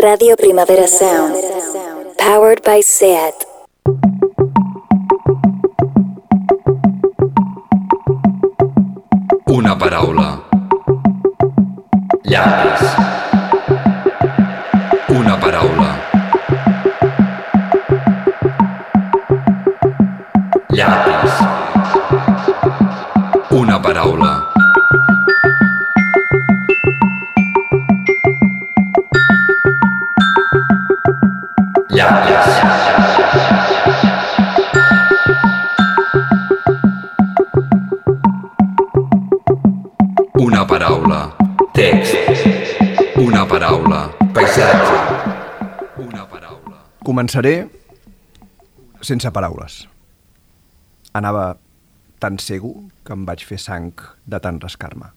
Radio Primavera Sound. Powered by SEAT. Una paraula. Llapis. Començaré sense paraules. Anava tan segur que em vaig fer sang de tant rascar-me.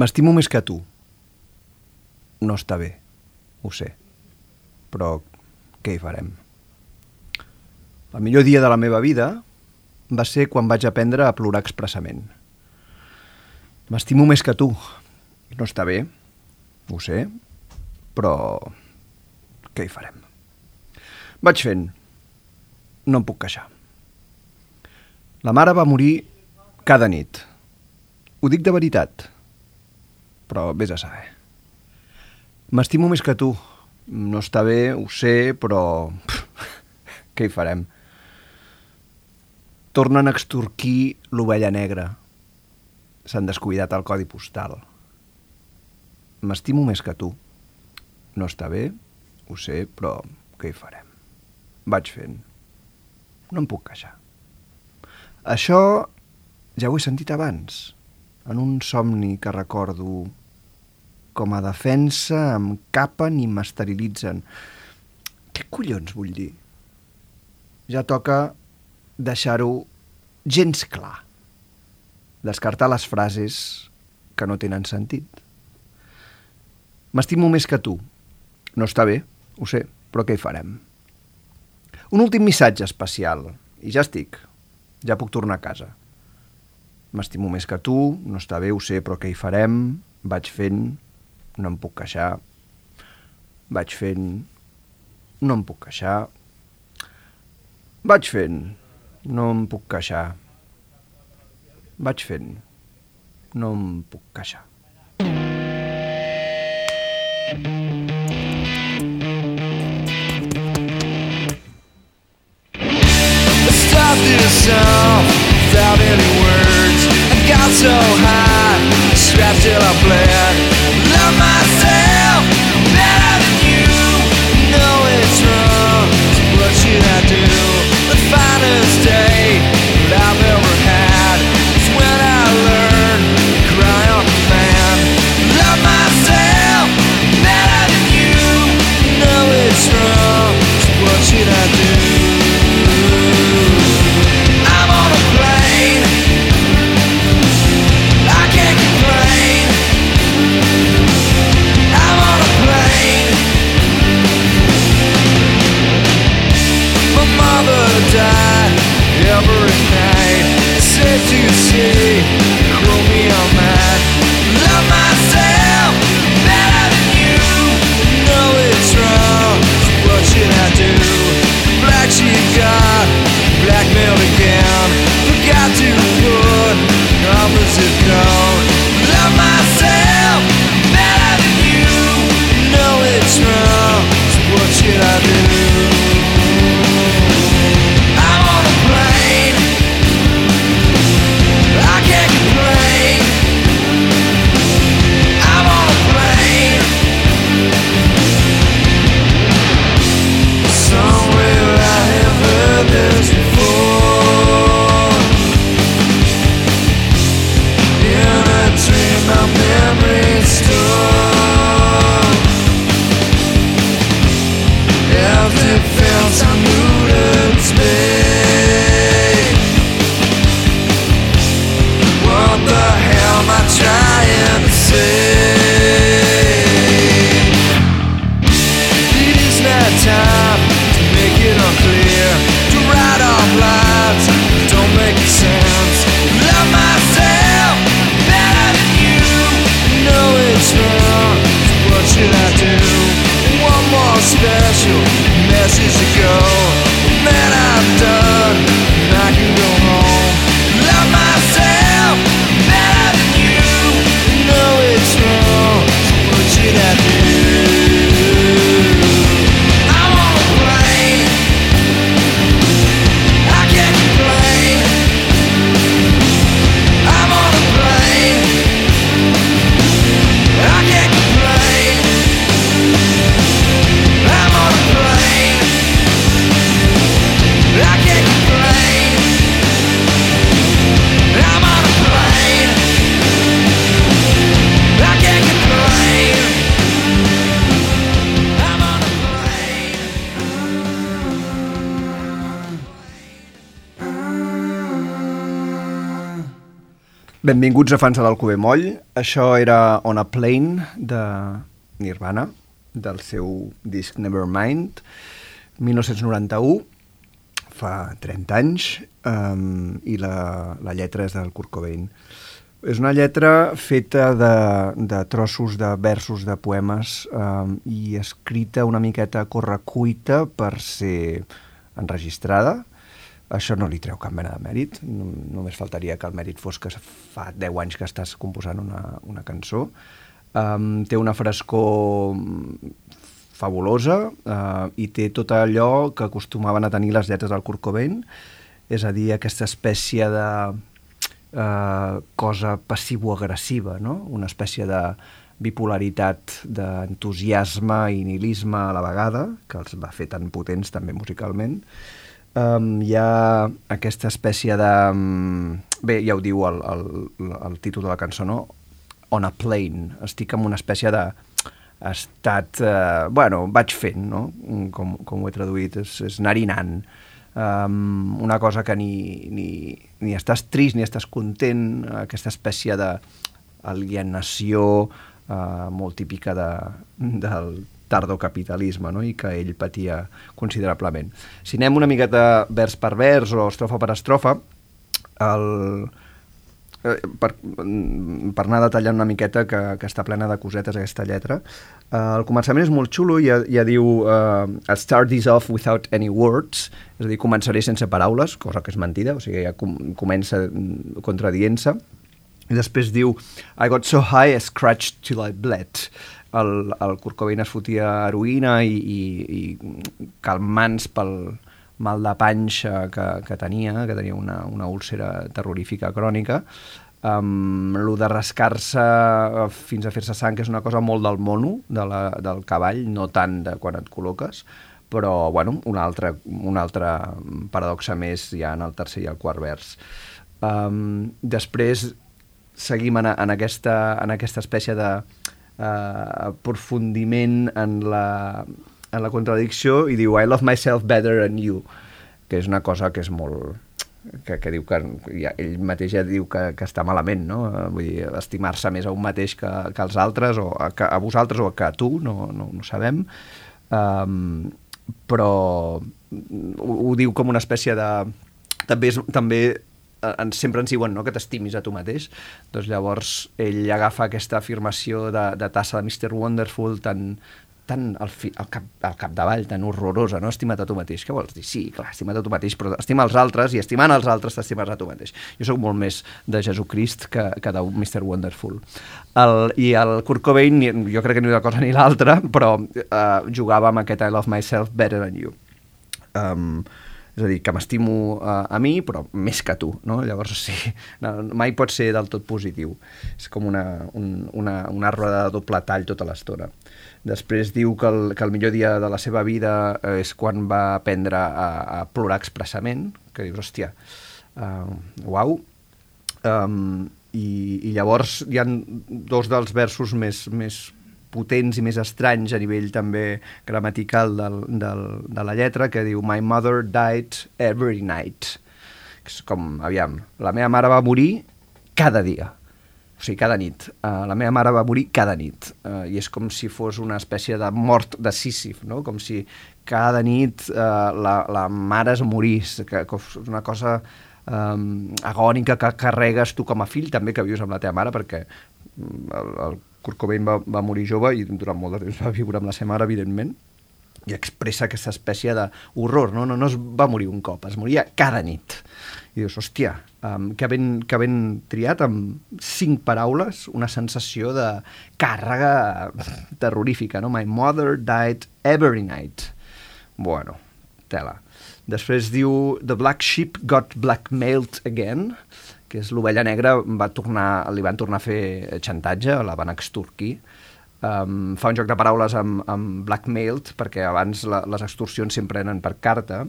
M'estimo més que tu. No està bé, ho sé. Però què hi farem? El millor dia de la meva vida va ser quan vaig aprendre a plorar expressament. M'estimo més que tu. No està bé, ho sé, però què hi farem? Vaig fent. No em puc queixar. La mare va morir cada nit. Ho dic de veritat. Però vés a saber. M'estimo més que tu. No està bé, ho sé, però... què hi farem? Tornen a extorquir l'ovella negra. S'han descuidat el codi postal. M'estimo més que tu. No està bé, ho sé, però què hi farem? Vaig fent. No em puc queixar. Això ja ho he sentit abans, en un somni que recordo com a defensa em capen i m'esterilitzen. Què collons vull dir? Ja toca deixar-ho gens clar. Descartar les frases que no tenen sentit. M'estimo més que tu. No està bé, ho sé, però què hi farem? Un últim missatge especial, i ja estic. Ja puc tornar a casa. M'estimo més que tu, no està bé, ho sé, però què hi farem? Vaig fent, no em puc queixar. Vaig fent, no em puc queixar. Vaig fent, no em puc queixar. Vaig fent, no em puc queixar. Song without any words. I got so high, strapped till I bled. Benvinguts a fans de l'Alcover Moll. Això era On a Plane de Nirvana, del seu disc Nevermind, 1991, fa 30 anys, um, i la, la lletra és del Kurt Cobain. És una lletra feta de, de trossos de versos de poemes um, i escrita una miqueta correcuita per ser enregistrada, això no li treu cap mena de mèrit, no, només faltaria que el mèrit fos que fa 10 anys que estàs composant una, una cançó. Um, té una frescor mm, fabulosa uh, i té tot allò que acostumaven a tenir les lletres del Cobain, és a dir, aquesta espècie de uh, cosa passivo-agressiva, no? una espècie de bipolaritat d'entusiasme i nihilisme a la vegada, que els va fer tan potents també musicalment, um, hi ha aquesta espècie de... Um, bé, ja ho diu el, el, el títol de la cançó, no? On a plane. Estic en una espècie de estat... Eh, bueno, vaig fent, no? Com, com ho he traduït, és, és narinant. Um, una cosa que ni, ni, ni estàs trist ni estàs content, aquesta espècie d'alienació uh, molt típica de, del tardocapitalisme no? i que ell patia considerablement. Si anem una miqueta vers per vers o estrofa per estrofa, el, eh, per, per anar detallant una miqueta que, que està plena de cosetes aquesta lletra, eh, el començament és molt xulo, ja, ja diu uh, I'll start this off without any words, és a dir, començaré sense paraules, cosa que és mentida, o sigui, ja com, comença contradient-se, i després diu I got so high I scratched till I bled el, el Kurt Cobain es fotia heroïna i, i, i calmants pel mal de panxa que, que tenia, que tenia una, una úlcera terrorífica crònica, um, lo de rascar-se fins a fer-se sang és una cosa molt del mono, de la, del cavall, no tant de quan et col·loques, però bueno, un altre, un altre paradoxa més ja en el tercer i el quart vers. Um, després seguim en, en, aquesta, en aquesta espècie de aprofundiment en la, en la contradicció i diu I love myself better than you, que és una cosa que és molt que, que diu que ja, ell mateix ja diu que, que està malament, no? Vull dir, estimar-se més a un mateix que, que als altres, o a, que, a vosaltres o que a tu, no, no, no sabem. Um, però ho, ho diu com una espècie de... També, és, també eh, en, sempre ens diuen no, que t'estimis a tu mateix, doncs llavors ell agafa aquesta afirmació de, de tassa de Mr. Wonderful tan, tan al, fi, al, cap, al capdavall, tan horrorosa, no? Estima't a tu mateix. Què vols dir? Sí, clar, estima't a tu mateix, però estima els altres i estimant els altres t'estimes a tu mateix. Jo sóc molt més de Jesucrist que, que de Mr. Wonderful. El, I el Kurt Cobain, jo crec que ni una cosa ni l'altra, però uh, jugava amb aquest I love myself better than you. Um, és a dir, que m'estimo uh, a mi, però més que tu, no? Llavors, sí, no, mai pot ser del tot positiu. És com una, un, una, una roda de doble tall tota l'estona. Després diu que el, que el millor dia de la seva vida eh, és quan va aprendre a, a plorar expressament, que dius, hòstia, uh, uau. Um, i, I llavors hi han dos dels versos més, més potents i més estranys a nivell també gramatical del, del, de la lletra, que diu My mother died every night. Que és com, aviam, la meva mare va morir cada dia. O sigui, cada nit. Uh, la meva mare va morir cada nit. Uh, I és com si fos una espècie de mort de Sísif, no? Com si cada nit uh, la, la mare es morís, que, que és una cosa um, agònica que carregues tu com a fill, també que vius amb la teva mare, perquè mm, el, el Kurt Cobain va, va morir jove i durant molt de temps va viure amb la seva mare, evidentment. i expressa aquesta espècie d'horror, no? no? No es va morir un cop, es moria cada nit. I dius, hòstia, um, que, ben, que ben triat amb cinc paraules, una sensació de càrrega terrorífica, no? My mother died every night. Bueno, tela. Després diu The Black Sheep got blackmailed again, que és l'ovella negra, va tornar, li van tornar a fer xantatge, la van extorquir. Um, fa un joc de paraules amb, amb blackmailed, perquè abans la, les extorsions sempre eren per carta.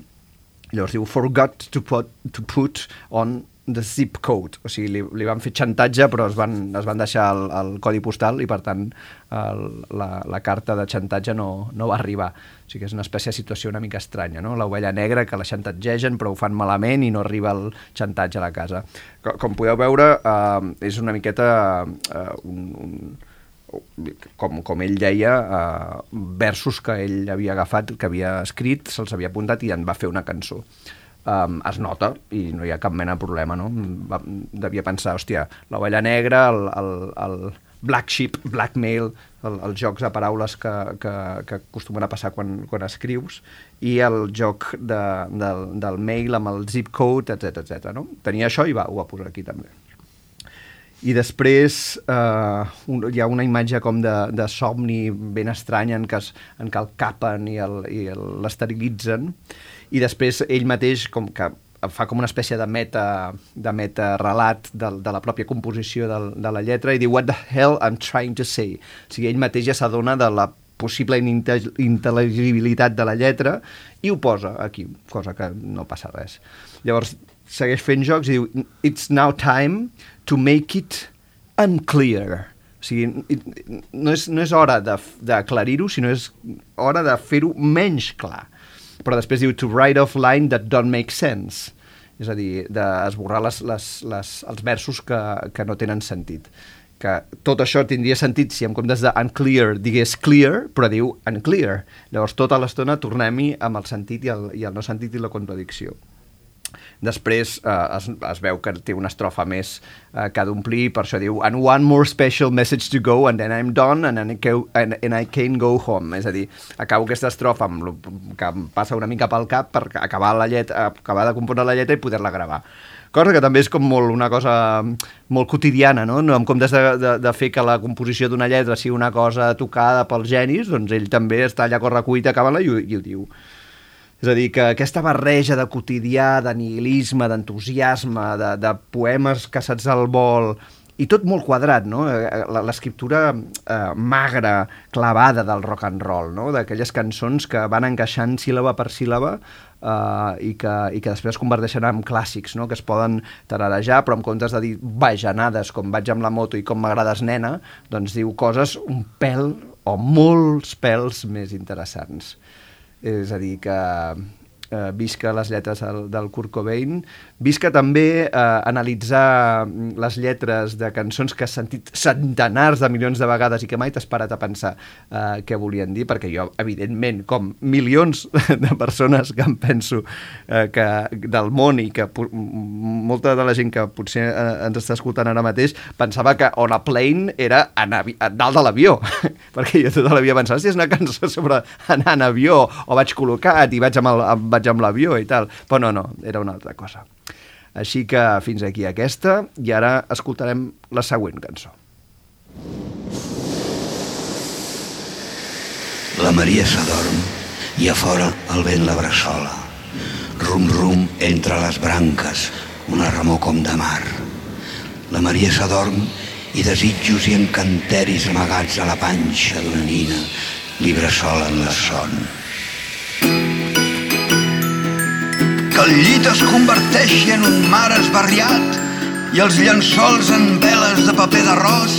Llavors diu, forgot to put, to put on the zip code, o sigui, li, li van fer xantatge però es van, es van deixar el, el codi postal i per tant el, la, la carta de xantatge no, no va arribar. O sigui és una espècie de situació una mica estranya, no? L'ovella negra que la xantatgegen però ho fan malament i no arriba el xantatge a la casa. Com, com podeu veure, eh, és una miqueta eh, un, un, com, com ell deia, eh, versos que ell havia agafat, que havia escrit, se'ls havia apuntat i en va fer una cançó um, es nota i no hi ha cap mena de problema, no? Va, devia pensar, hòstia, l'ovella negra, el, el, el black sheep, blackmail, el, els jocs de paraules que, que, que acostumen a passar quan, quan escrius, i el joc de, del, del mail amb el zip code, etc etc. no? Tenia això i va, ho va posar aquí també. I després eh, un, hi ha una imatge com de, de somni ben estranya en què, es, en què el capen i l'esterilitzen, i després ell mateix com que fa com una espècie de meta, de meta relat de, de la pròpia composició de, de la lletra i diu What the hell I'm trying to say? O sigui, ell mateix ja s'adona de la possible intel·ligibilitat de la lletra i ho posa aquí, cosa que no passa res. Llavors, segueix fent jocs i diu It's now time to make it unclear. O sigui, no és, no és hora d'aclarir-ho, sinó és hora de fer-ho menys clar però després diu to write off line that don't make sense és a dir, d'esborrar les, les, les, els versos que, que no tenen sentit que tot això tindria sentit si en comptes de unclear digués clear, però diu unclear. Llavors tota l'estona tornem-hi amb el sentit i el, i el no sentit i la contradicció. Després eh, es, es veu que té una estrofa més eh, que ha d'omplir, per això diu and one more special message to go and then I'm done and, and, and, and I can go home. És a dir, acabo aquesta estrofa amb lo, que em passa una mica pel cap per acabar, la llet, acabar de componer la lletra i poder-la gravar cosa que també és com molt una cosa molt quotidiana, no? no en comptes de, de, de fer que la composició d'una lletra sigui una cosa tocada pels genis, doncs ell també està allà a correcuita, acaba-la i, i ho diu. És a dir, que aquesta barreja de quotidià, de nihilisme, d'entusiasme, de, de poemes caçats al vol, i tot molt quadrat, no? Eh, eh, l'escriptura eh, magra, clavada del rock and roll, no? D'aquelles cançons que van encaixant síl·laba per síl·laba eh, i, que, i que després es converteixen en clàssics, no? Que es poden tararejar, però en comptes de dir bajanades com vaig amb la moto i com m'agrades nena, doncs diu coses un pèl o molts pèls més interessants. És a dir, que eh, visca les lletres del, del Kurt Cobain, visca també eh, analitzar les lletres de cançons que has sentit centenars de milions de vegades i que mai t'has parat a pensar eh, què volien dir, perquè jo, evidentment, com milions de persones que em penso eh, que del món i que molta de la gent que potser eh, ens està escoltant ara mateix pensava que On a Plane era anar a dalt de l'avió, perquè jo tota la vida pensava si és una cançó sobre anar en avió o vaig col·locat i vaig amb el, amb, vaig amb l'avió i tal, però no, no, era una altra cosa. Així que fins aquí aquesta, i ara escoltarem la següent cançó. La Maria s'adorm i a fora el vent la bressola. Rum-rum entre les branques, una remor com de mar. La Maria s'adorm i desitjos i encanteris amagats a la panxa d'una nina li bressolen la son que el llit es converteixi en un mar esbarriat i els llençols en veles de paper d'arròs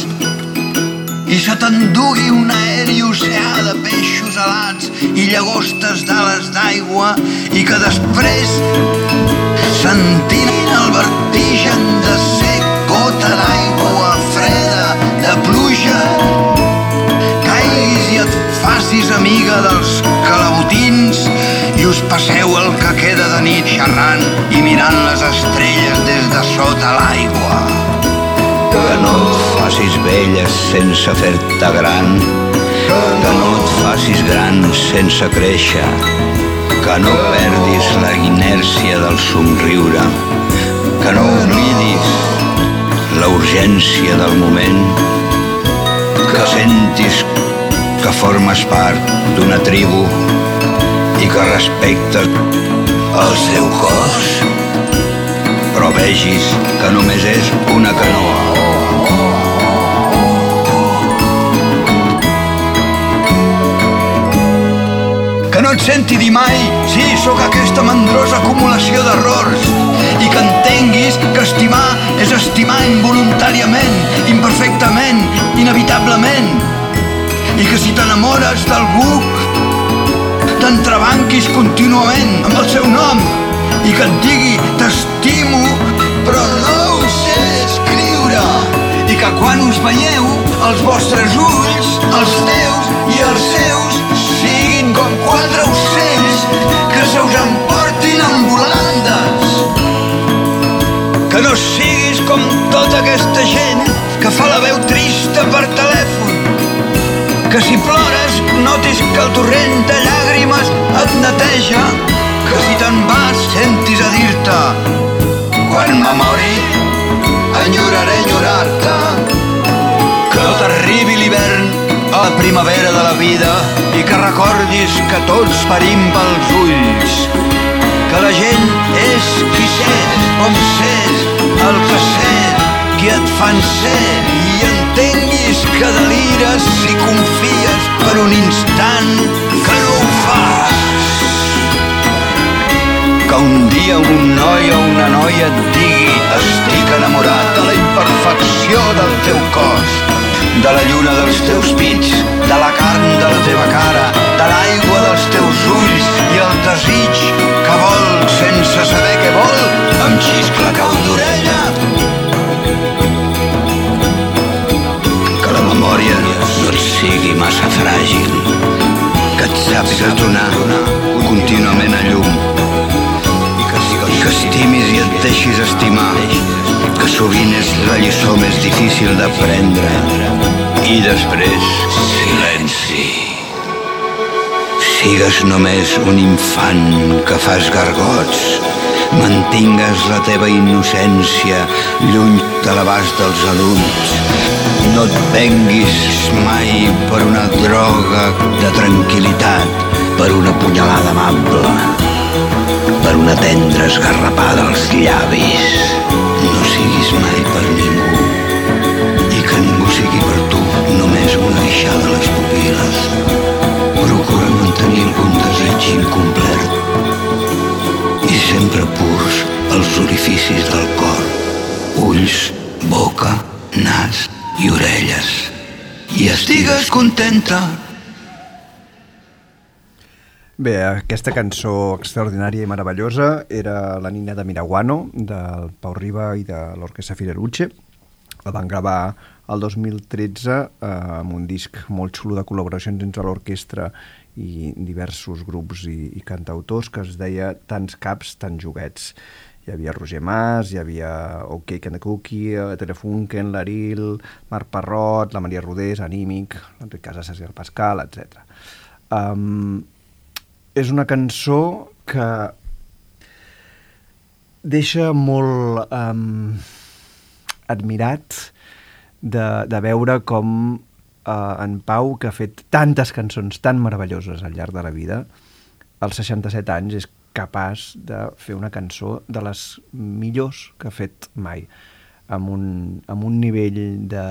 i se t'endugui un aeri oceà de peixos alats i llagostes d'ales d'aigua i que després sentint el vertigen de ser gota d'aigua freda de pluja. Caiguis i et facis amiga dels calabotins i us passeu el que queda de nit xerrant i mirant les estrelles des de sota l'aigua. Que no et fa facis vella sense fer-te gran, que no et facis gran sense créixer, que no perdis la inèrcia del somriure, que no oblidis la urgència del moment, que sentis que formes part d'una tribu i que respectes el seu cos, però vegis que només és una canoa. Que no et senti dir mai, sí, sóc aquesta mandrosa acumulació d'errors. I que entenguis que estimar és estimar involuntàriament, imperfectament, inevitablement. I que si t'enamores d'algú t'entrebanquis contínuament amb el seu nom i que et digui t'estimo però no ho sé escriure i que quan us veieu els vostres ulls, els teus i els seus siguin com quatre ocells que se us emportin en volandes. Que no siguis com tota aquesta gent que fa la veu trista per telèfon notis que el torrent de llàgrimes et neteja, que si te'n vas sentis a dir-te quan me mori enyoraré enyorar-te, que no t'arribi l'hivern a la primavera de la vida i que recordis que tots parim pels ulls, que la gent és qui sés, on sés, el que sés, qui et fan ser. I entenguis que delires si confies per un instant que no ho fas. Que un dia un noi o una noia et digui estic enamorat de la imperfecció del teu cos, de la lluna dels teus pits, de la carn de la teva cara, de l'aigua dels teus ulls i el desig que vol sense saber què vol, em xiscla cau d'orella que sigui massa fràgil, que et sàpigues donar contínuament a llum, i que estimis i et deixis estimar, que sovint és la lliçó més difícil d'aprendre. I després, silenci. Sigues només un infant que fas gargots, mantingues la teva innocència lluny de l'abast dels adults. No et venguis mai per una droga de tranquil·litat, per una punyalada amable, per una tendra esgarrapada als llavis. No siguis mai per ningú i que ningú sigui per tu només una guixada a les pupil·les. Procura mantenir algun desig incomplert i sempre purs els orificis del cor, ulls, boca, nas i orelles. I estigues contenta. Bé, aquesta cançó extraordinària i meravellosa era La nina de Miraguano, del Pau Riba i de l'Orquestra Fireruche. La van gravar el 2013 eh, amb un disc molt xulo de col·laboracions entre l'orquestra i diversos grups i, i cantautors que es deia Tants caps, tants joguets. Hi havia Roger Mas, hi havia OK Cookie, eh, Telefunken, l'Aril, Marc Parrot, la Maria Rodés, Anímic, Enric Casas, César Pascal, etc. Um, és una cançó que deixa molt um, admirat de, de veure com uh, en Pau, que ha fet tantes cançons tan meravelloses al llarg de la vida, als 67 anys és capaç de fer una cançó de les millors que ha fet mai, amb un, amb un nivell de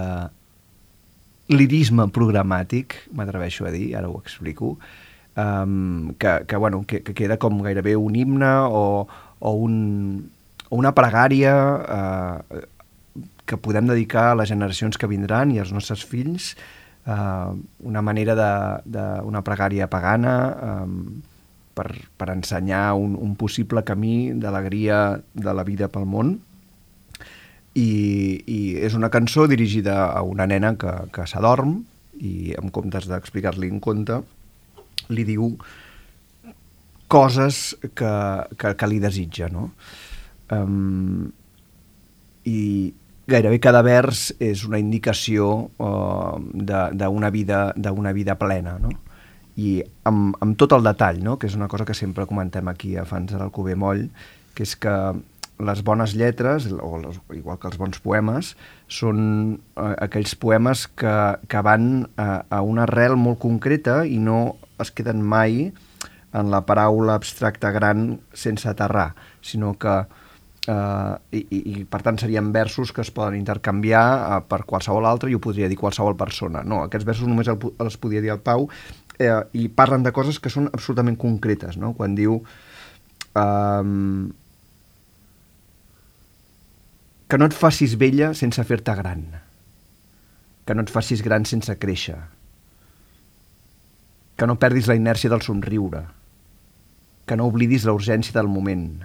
lirisme programàtic, m'atreveixo a dir, ara ho explico, um, que, que, bueno, que, que queda com gairebé un himne o, o, un, o una pregària eh, que podem dedicar a les generacions que vindran i als nostres fills, eh, una manera de, de una pregària pagana eh, per, per ensenyar un, un possible camí d'alegria de la vida pel món i, i és una cançó dirigida a una nena que, que s'adorm i en comptes d'explicar-li un conte li diu coses que, que, que li desitja, no? Um, I gairebé cada vers és una indicació uh, d'una vida, vida plena, no? I amb, amb tot el detall, no? que és una cosa que sempre comentem aquí a Fans de l'Alcover Moll, que és que les bones lletres, o les, igual que els bons poemes, són eh, aquells poemes que, que van a, a una arrel molt concreta i no es queden mai en la paraula abstracta gran sense aterrar, sinó que eh, i, i, i per tant serien versos que es poden intercanviar eh, per qualsevol altre i ho podria dir qualsevol persona. No, aquests versos només el, els podia dir el Pau eh, i parlen de coses que són absolutament concretes, no? Quan diu... Eh, que no et facis vella sense fer-te gran. Que no et facis gran sense créixer. Que no perdis la inèrcia del somriure. Que no oblidis la urgència del moment.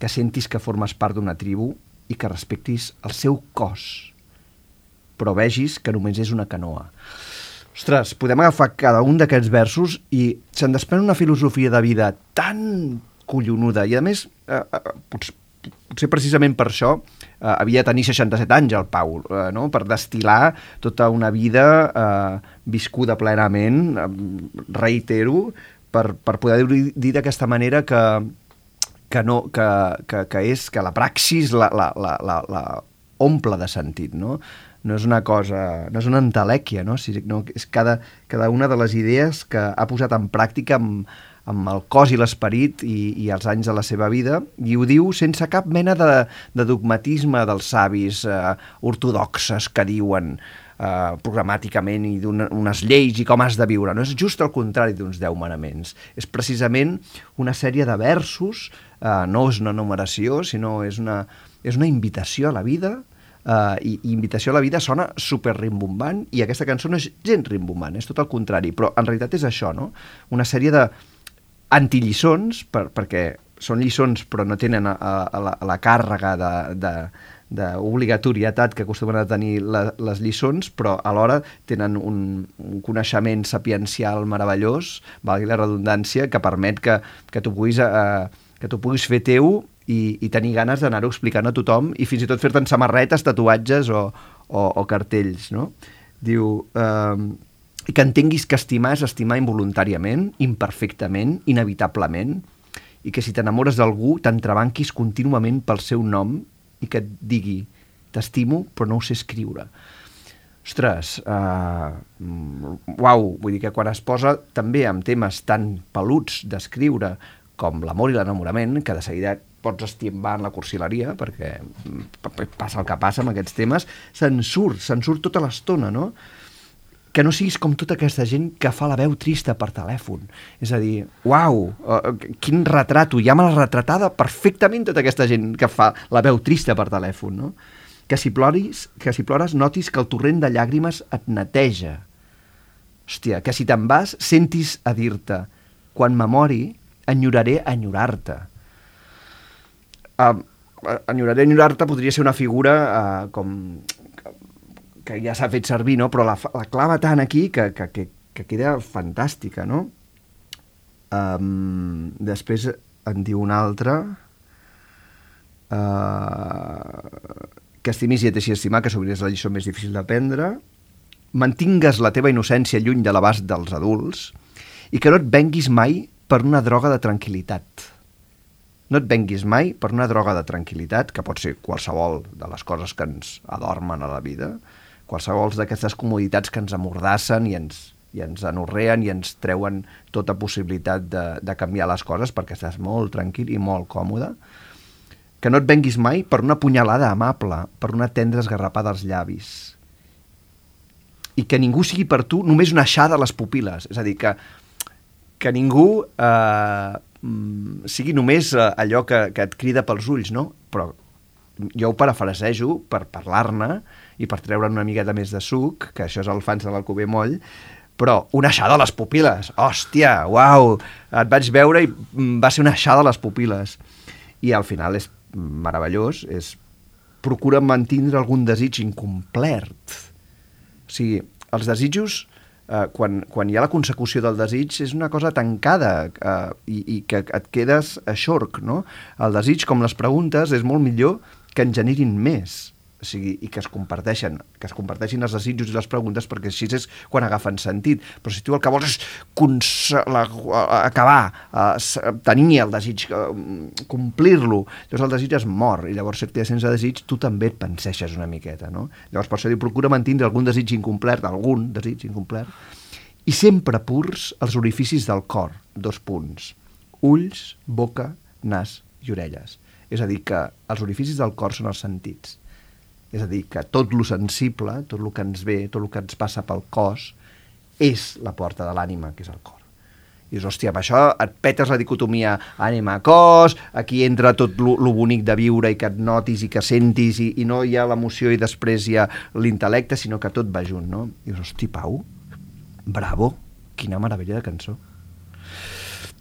Que sentis que formes part d'una tribu i que respectis el seu cos. Però vegis que només és una canoa. Ostres, podem agafar cada un d'aquests versos i se'n desprèn una filosofia de vida tan collonuda i a més eh, eh, potser, potser precisament per això eh, havia de tenir 67 anys el Pau, eh, no? per destilar tota una vida eh, viscuda plenament, eh, reitero, per, per poder dir d'aquesta manera que, que, no, que, que, que és que la praxis la, la, la, la, la omple de sentit, no? No és una cosa, no és una entelèquia, no? no és cada, cada una de les idees que ha posat en pràctica amb, amb el cos i l'esperit i, i els anys de la seva vida, i ho diu sense cap mena de, de dogmatisme dels savis eh, ortodoxes que diuen eh, programàticament i d'unes lleis i com has de viure. No és just el contrari d'uns deu manaments. És precisament una sèrie de versos, eh, no és una numeració, sinó és una, és una invitació a la vida, Uh, i, i Invitació a la vida sona super rimbombant i aquesta cançó no és gens rimbombant, és tot el contrari, però en realitat és això, no? Una sèrie de, antillissons, per, perquè són lliçons però no tenen a, a, la, a la càrrega de, de, d'obligatorietat que acostumen a tenir la, les lliçons, però alhora tenen un, un coneixement sapiencial meravellós, valgui la redundància, que permet que, que tu puguis, eh, que tu puguis fer teu i, i tenir ganes d'anar-ho explicant a tothom i fins i tot fer-te'n samarretes, tatuatges o, o, o cartells, no? Diu... Eh, que entenguis que estimar és estimar involuntàriament, imperfectament, inevitablement, i que si t'enamores d'algú t'entrebanquis contínuament pel seu nom i que et digui t'estimo però no ho sé escriure. Ostres, uh, uau, vull dir que quan es posa també amb temes tan peluts d'escriure com l'amor i l'enamorament, que de seguida pots estimbar en la cursileria, perquè passa el que passa amb aquests temes, se'n surt, se'n surt tota l'estona, no? que no siguis com tota aquesta gent que fa la veu trista per telèfon. És a dir, uau, uh, quin retrato, ja me l'ha retratada perfectament tota aquesta gent que fa la veu trista per telèfon, no? Que si, ploris, que si plores notis que el torrent de llàgrimes et neteja. Hòstia, que si te'n vas sentis a dir-te quan me mori enyoraré enyorar-te. Uh, enyoraré enyorar-te podria ser una figura uh, com que ja s'ha fet servir, no? però la, la clava tant aquí que, que, que, que queda fantàstica, no? Um, després en diu una altra... Uh, que estimis i et deixi estimar, que sovint és la lliçó més difícil d'aprendre, mantingues la teva innocència lluny de l'abast dels adults i que no et venguis mai per una droga de tranquil·litat. No et venguis mai per una droga de tranquil·litat, que pot ser qualsevol de les coses que ens adormen a la vida, qualsevol d'aquestes comoditats que ens amordassen i ens, i ens anorreen i ens treuen tota possibilitat de, de canviar les coses perquè estàs molt tranquil i molt còmode, que no et venguis mai per una punyalada amable, per una tendra esgarrapada als llavis, i que ningú sigui per tu només una aixada a les pupil·les, és a dir, que, que ningú eh, mm, sigui només eh, allò que, que et crida pels ulls, no? Però jo ho parafrasejo per parlar-ne, i per treure una miqueta més de suc, que això és el fans de l'Alcover Moll, però una aixada a les pupil·les. Hòstia, uau! Et vaig veure i va ser una aixada a les pupil·les. I al final és meravellós, és procura mantindre algun desig incomplert. O sigui, els desitjos, eh, quan, quan hi ha la consecució del desig, és una cosa tancada eh, i, i que et quedes a xorc, no? El desig, com les preguntes, és molt millor que en generin més o sigui, i que es comparteixen, que es comparteixin els desitjos i les preguntes perquè així és quan agafen sentit. Però si tu el que vols és la, acabar, uh, tenir el desig, uh, complir-lo, llavors el desig es mor i llavors si et quedes sense desig tu també et penseixes una miqueta, no? Llavors per això diu, procura mantenir algun desig incomplert, algun desig incomplert, i sempre purs els orificis del cor, dos punts, ulls, boca, nas i orelles. És a dir, que els orificis del cor són els sentits. És a dir, que tot lo sensible, tot el que ens ve, tot el que ens passa pel cos, és la porta de l'ànima, que és el cor. I dius, hòstia, amb això et petes la dicotomia ànima-cos, aquí entra tot lo, lo bonic de viure i que et notis i que sentis i, i no hi ha l'emoció i després hi ha l'intel·lecte, sinó que tot va junt, no? I dius, hosti, Pau, bravo, quina meravella de cançó.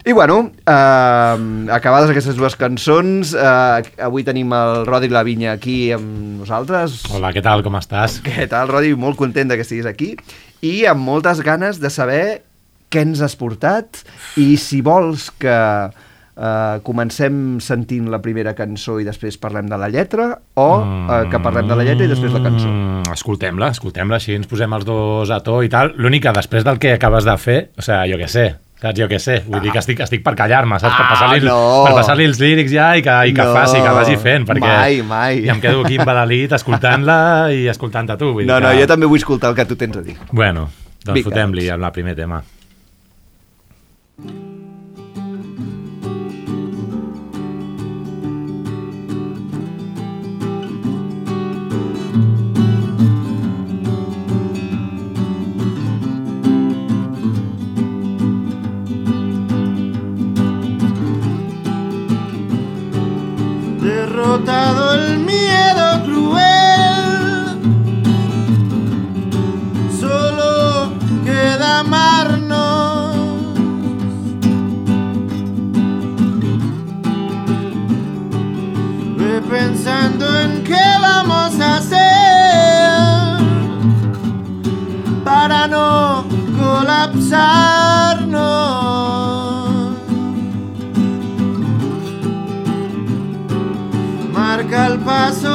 I bueno, eh, acabades aquestes dues cançons, eh, avui tenim el Rodi Lavinya aquí amb nosaltres. Hola, què tal, com estàs? Què tal, Rodi? Molt content de que estiguis aquí i amb moltes ganes de saber què ens has portat i si vols que eh, comencem sentint la primera cançó i després parlem de la lletra o eh, que parlem de la lletra i després la cançó. Mm, Escoltem-la, escoltem-la, així ens posem els dos a to i tal. L'únic que després del que acabes de fer, o sigui, jo què sé, saps? Jo què sé, vull dir que estic, estic per callar-me, saps? per Ah, passar-li no. per passar els lírics ja i que, i que No. faci, que vagi fent, perquè Mai, mai. i em quedo aquí embadalit escoltant-la i escoltant-te tu. Vull No, dir no, que... jo també vull escoltar el que tu tens a dir. Bueno, doncs fotem-li doncs. el primer tema. Derrotado el miedo cruel. Solo queda amarnos. Ve pensando en qué vamos a hacer para no colapsarnos. passou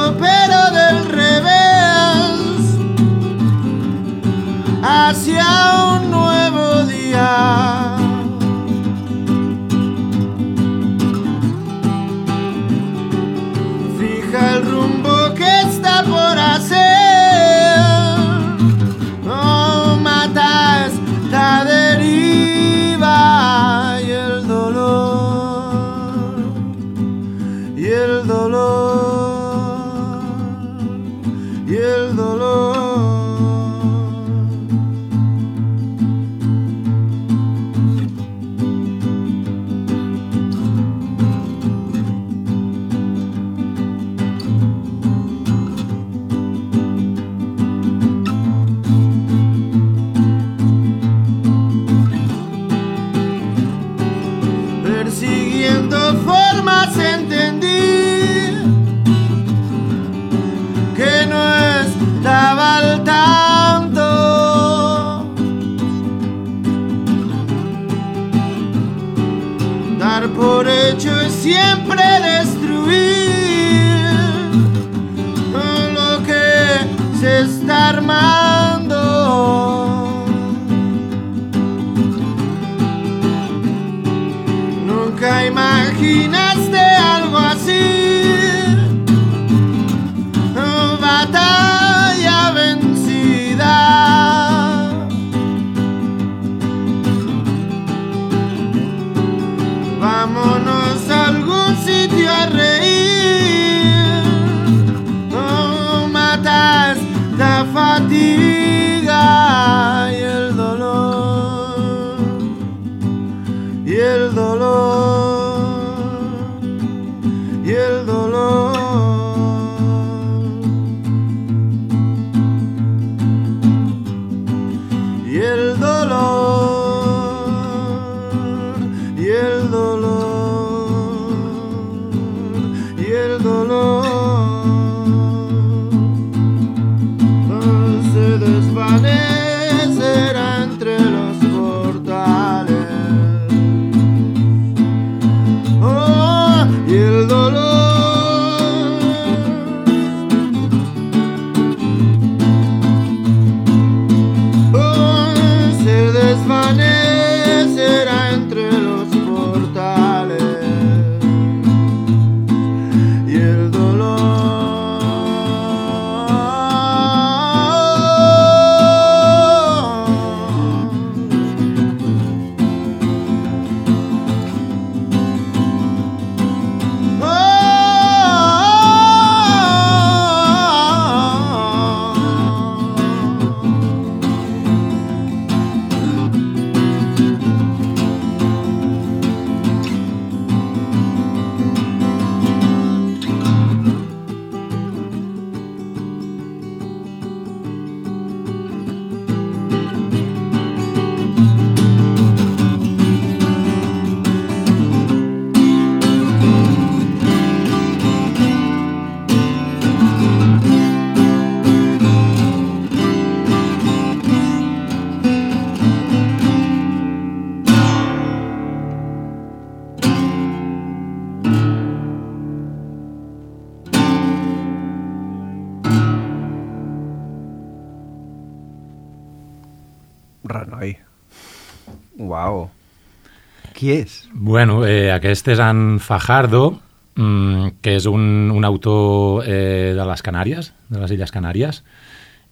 És? Bueno, eh, aquest és en Fajardo, mm, que és un, un autor eh, de les Canàries, de les Illes Canàries,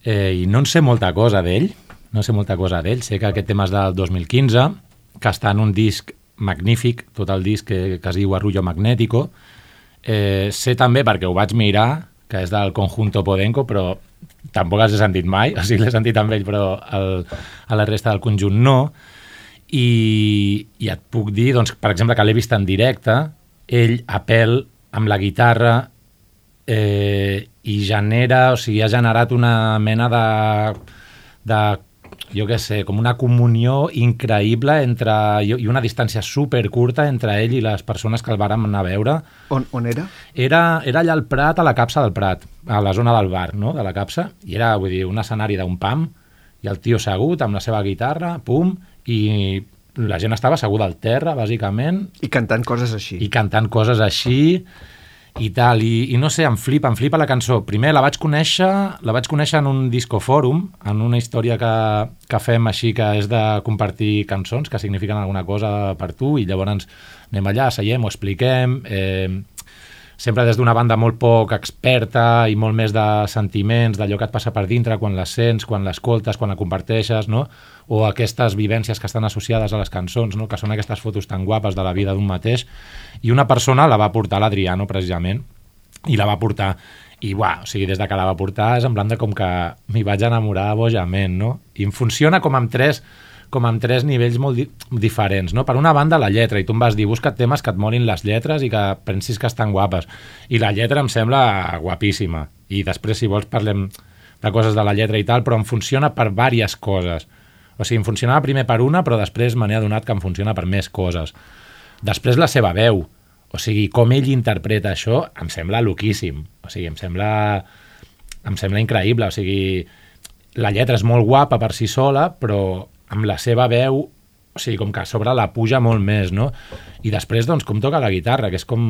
eh, i no en sé molta cosa d'ell, no sé molta cosa d'ell, sé que aquest tema és del 2015, que està en un disc magnífic, tot el disc que, que es diu Arrullo Magnético, eh, sé també, perquè ho vaig mirar, que és del Conjunto Podenco, però tampoc els he sentit mai, o sigui, l'he sentit amb ell, però el, a la resta del conjunt no, i, i et puc dir, doncs, per exemple, que l'he vist en directe, ell a pèl amb la guitarra eh, i genera, o sigui, ha generat una mena de, de jo què sé, com una comunió increïble entre, i una distància super curta entre ell i les persones que el vàrem anar a veure. On, on era? Era, era allà al Prat, a la capsa del Prat, a la zona del bar, no?, de la capsa, i era, vull dir, un escenari d'un pam, i el tio segut amb la seva guitarra, pum, i la gent estava asseguda al terra, bàsicament, I cantant coses així. i cantant coses així i tal, i, i no sé, em flipa, em flipa la cançó. Primer la vaig conèixer, la vaig conèixer en un discofòrum, en una història que, que fem així, que és de compartir cançons que signifiquen alguna cosa per tu, i llavors anem allà, seiem, ho expliquem, eh, sempre des d'una banda molt poc experta i molt més de sentiments, d'allò que et passa per dintre quan les sents, quan l'escoltes, quan la comparteixes, no? O aquestes vivències que estan associades a les cançons, no? que són aquestes fotos tan guapes de la vida d'un mateix, i una persona la va portar l'Adriano, precisament, i la va portar i uah, o sigui, des de que la va portar és en plan de com que m'hi vaig enamorar bojament, no? I em funciona com amb tres com amb tres nivells molt di diferents, no? Per una banda, la lletra, i tu em vas dir, busca't temes que et molin les lletres i que pensis que estan guapes. I la lletra em sembla guapíssima. I després, si vols, parlem de coses de la lletra i tal, però em funciona per diverses coses. O sigui, em funcionava primer per una, però després me n'he adonat que em funciona per més coses. Després la seva veu, o sigui, com ell interpreta això, em sembla loquíssim. O sigui, em sembla, em sembla increïble. O sigui, la lletra és molt guapa per si sola, però amb la seva veu, o sigui, com que a sobre la puja molt més, no? I després, doncs, com toca la guitarra, que és com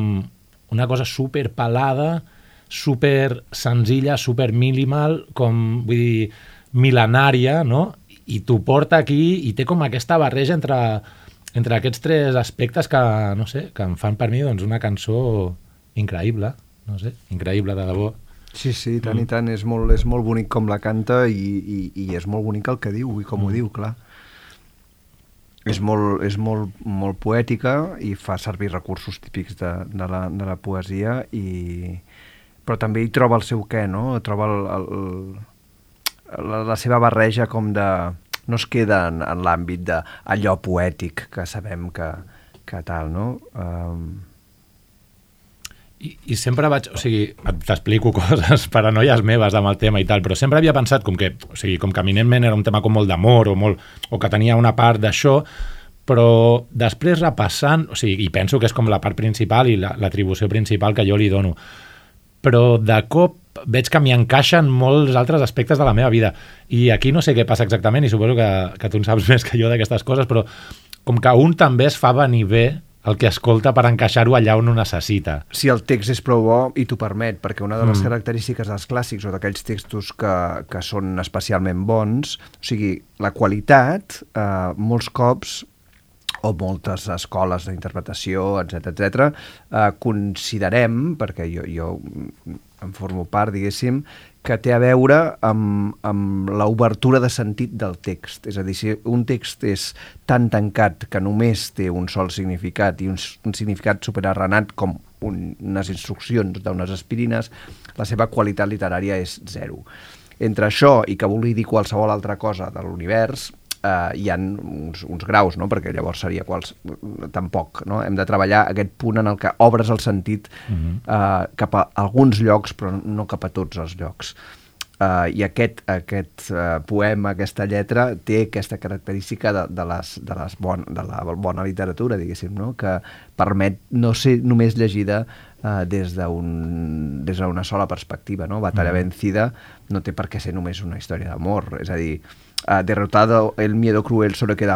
una cosa super pelada, super senzilla, super minimal, com, vull dir, mil·lenària, no? I t'ho porta aquí i té com aquesta barreja entre, entre aquests tres aspectes que, no sé, que em fan per mi doncs, una cançó increïble, no sé, increïble de debò. Sí, sí, tant i tant. És molt, és molt bonic com la canta i, i, i és molt bonic el que diu i com mm. ho diu, clar. És molt, és molt, molt poètica i fa servir recursos típics de, de, la, de la poesia i... però també hi troba el seu què, no? Troba el, el, la, la seva barreja com de... no es queda en, en l'àmbit d'allò poètic que sabem que, que tal, no? Um, I, I sempre vaig... O sigui, t'explico coses, paranoies meves amb el tema i tal, però sempre havia pensat com que, o sigui, com que eminentment era un tema com molt d'amor o, molt, o que tenia una part d'això, però després repassant, o sigui, i penso que és com la part principal i la- l'atribució principal que jo li dono, però de cop veig que m'hi encaixen molts altres aspectes de la meva vida. I aquí no sé què passa exactament, i suposo que, que tu en saps més que jo d'aquestes coses, però com que un també es fa venir bé el que escolta per encaixar-ho allà on ho necessita. si el text és prou bo i t'ho permet, perquè una de les Mm. característiques dels clàssics o d'aquells textos que, que són especialment bons, o sigui, la qualitat, eh, molts cops o moltes escoles d'interpretació, etc etc, eh, considerem, perquè jo, jo en formo part, diguéssim, que té a veure amb, amb l'obertura de sentit del text. És a dir, si un text és tan tancat que només té un sol significat i un, un significat superarrenat com un, unes instruccions d'unes aspirines, la seva qualitat literària és zero. Entre això i que vulgui dir qualsevol altra cosa de l'univers, eh, hi han uns, uns graus, no? perquè llavors seria quals... tampoc. No? Hem de treballar aquest punt en el que obres el sentit eh, cap a alguns llocs, però no cap a tots els llocs. Uh, I aquest, aquest uh, poema, aquesta lletra, té aquesta característica de, de, les, de, les bon, de la bona literatura, diguéssim, no? que permet no ser només llegida uh, des d'un- des d'una sola perspectiva. No? Batalla Mm. vencida no té per què ser només una història d'amor. És a dir, uh, derrotado el miedo cruel sobre que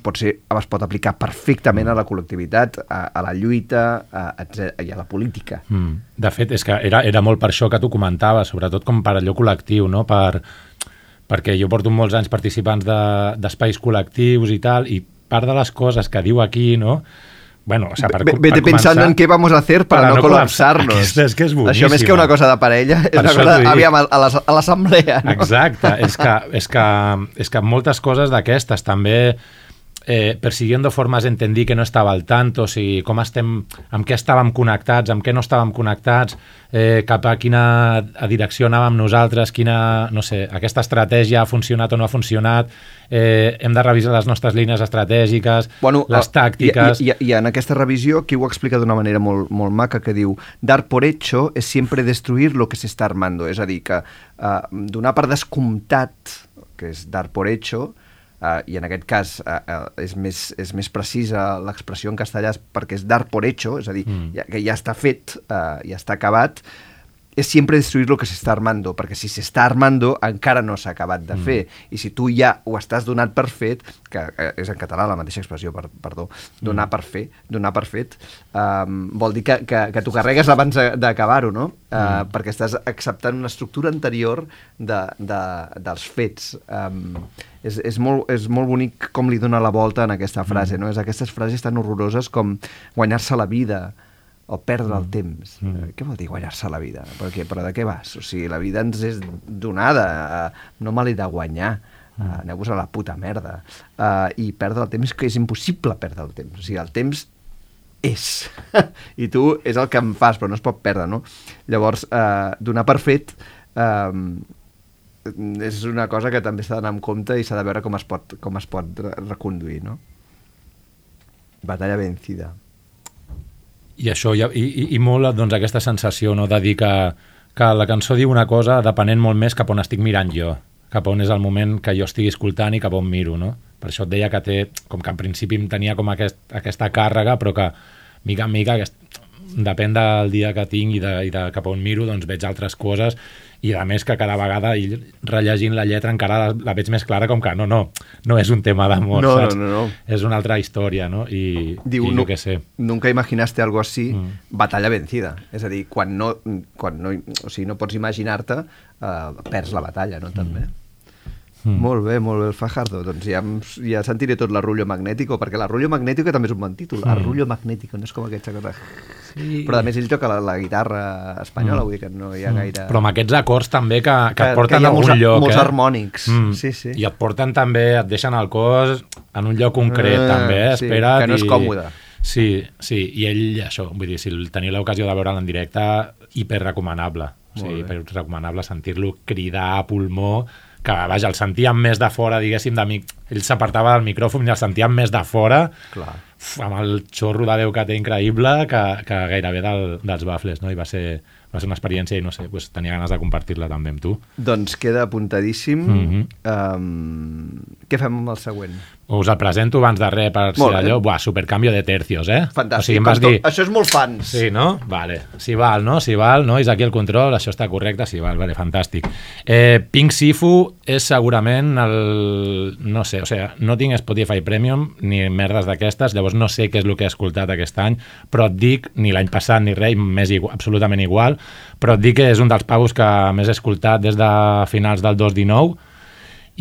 pot ser, es pot aplicar perfectament a la col·lectivitat, a, a la lluita a, etc, i a la política. Mm. De fet, és que era, era molt per això que t'ho comentava, sobretot com per allò col·lectiu, no? per, perquè jo porto molts anys participants de- d'espais de, col·lectius i tal, i part de les coses que diu aquí, no? Bueno, o sea, per, Ve- Vete per pensando començar- en qué vamos a hacer para, para no, no colapsarnos. Aquesta és que és Això més que boníssima. una cosa de parella, és Per una cosa, aviam, a l'assemblea. No? Exacte, és que, és que, és que moltes coses d'aquestes també eh, persiguiendo formes d'entendir que no estava al tanto, o sigui, com estem, amb què estàvem connectats, amb què no estàvem connectats, eh, cap a quina direcció anàvem nosaltres, quina, no sé, aquesta estratègia ha funcionat o no ha funcionat, eh, hem de revisar les nostres línies estratègiques, les el- tàctiques... I, i, I en aquesta revisió, qui ho explica d'una manera molt, molt maca, que diu dar por hecho es siempre destruir lo que se está armando. És a dir, que uh, donar per descomptat, que és dar por hecho, uh, i en aquest cas uh, uh, és, més, és més precisa l'expressió en castellà perquè és dar por hecho, és a dir, Mm. ja, que ja està fet, uh, ja està acabat, és sempre destruir lo que s'està armando, perquè si s'està armando encara no s'ha acabat de Mm. fer, i si tu ja ho estàs donat per fet, que eh, és en català la mateixa expressió, per, perdó, donar Mm. per fer, donar per fet, um, vol dir que, que, que t'ho carregues abans de- d'acabar-ho, no? Uh, Mm. Perquè estàs acceptant una estructura anterior de, de, dels fets. Um, és, és, molt, és molt bonic com li dona la volta en aquesta frase, no? És aquestes frases tan horroroses com guanyar-se la vida, o perdre el temps. Mm. Què vol dir guanyar-se la vida? Perquè, però de què vas? O sigui, la vida ens és donada, uh, no me l'he de guanyar. Uh, Aneu-vos a la puta merda. Uh, I perdre el temps, que és impossible perdre el temps. O sigui, el temps és. I tu és el que em fas, però no es pot perdre, no? Llavors, uh, donar per fet um, és una cosa que també s'ha d'anar amb compte i s'ha de veure com es pot, com es pot re- reconduir, no? Batalla vencida. I això, i, i, i molt doncs, aquesta sensació no, de dir que, que la cançó diu una cosa depenent molt més cap on estic mirant jo, cap on és el moment que jo estigui escoltant i cap on miro, no? Per això et deia que té, com que en principi em tenia com aquest, aquesta càrrega, però que mica en mica aquest, depèn del dia que tinc i de, i de cap on miro, doncs veig altres coses i a més que cada vegada i rellegint la lletra encara la, la veig més clara com que no, no, no és un tema d'amor, No, saps? no, no, no. És una altra història, no? I, Diu, i no, què sé. nunca imaginaste algo así, Mm. batalla vencida. És a dir, quan no, quan no, o sigui, no pots imaginar-te, uh, perds la batalla, no, també? Mm. Molt bé, molt bé, el Fajardo. Doncs ja, ja sentiré tot l'Arrullo Magnético, perquè l'Arrullo Magnético també és un bon títol. Mm. Arrullo Magnético, no és com aquesta cosa... Sí. Però a més ell toca la, la guitarra espanyola, Mm. vull dir que no hi ha gaire... Però amb aquests acords també que, que, Que- et porten que a molts algun a- lloc. molts eh? harmònics. Sí, sí. I et porten també, et deixen el cos en un lloc concret Ah, també, eh? sí, Espera't que no és i- còmode. Sí, sí, i ell, això, vull dir, si teniu l'ocasió de veure'l en directe, hiperrecomanable. O sigui, Molt bé. hiperrecomanable sentir-lo cridar a pulmó, que, vaja, el sentíem més de fora, diguéssim, de mi... ell s'apartava del micròfon i el sentíem més de fora, Clar. Amb el xorro de veu que té increïble, que, que gairebé del, dels bafles, no? I va ser, va ser una experiència i no sé, pues, tenia ganes de compartir-la també amb tu. Doncs queda apuntadíssim. Mhm. um, què fem amb el següent? Us el presento abans de res per si Molt bé. allò... Buah, supercanvio de tercios, eh? Fantàstic. O sigui, em vas dir... tot- Això és molt fans. Sí, no? Vale. Si val, no? Si val, no? És aquí el control, això està correcte, si val, vale, fantàstic. Eh, Pink Sifu és segurament el... No sé, o sigui, no tinc Spotify Premium ni merdes d'aquestes, llavors no sé què és el que he escoltat aquest any, però et dic, ni l'any passat ni res, m'és igual, absolutament igual, però et dic que és un dels pavos que més he escoltat des de finals del 2019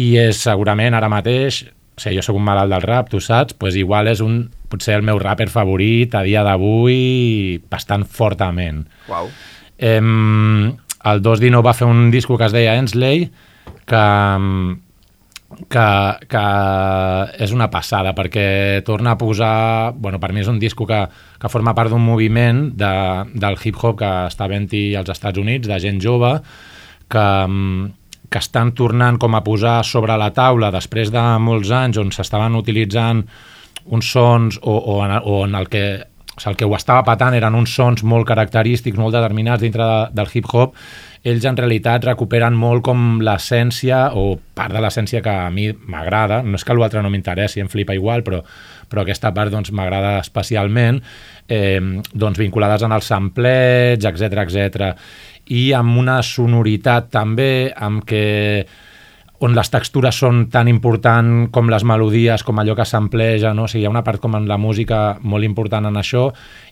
i és segurament ara mateix o sigui, jo sóc un malalt del rap, tu saps, pues igual és un, potser el meu rapper favorit a dia d'avui bastant fortament. Uau. Eh, el 219 va fer un disco que es deia Ensley, que, que, que és una passada, perquè torna a posar... Bueno, per mi és un disco que, que forma part d'un moviment de, del hip-hop que està havent-hi als Estats Units, de gent jove, que, que estan tornant com a posar sobre la taula després de molts anys on s'estaven utilitzant uns sons o, o, en, o en el que o sigui, el que ho estava patant eren uns sons molt característics, molt determinats dintre de, del hip-hop, ells en realitat recuperen molt com l'essència o part de l'essència que a mi m'agrada, no és que l'altre no m'interessi, em flipa igual, però, però aquesta part doncs, m'agrada especialment, eh, doncs, vinculades en els samplets, etc etc. I amb una sonoritat també amb què on les textures són tan important com les melodies, com allò que s'ampleja, no? o sigui, hi ha una part com en la música molt important en això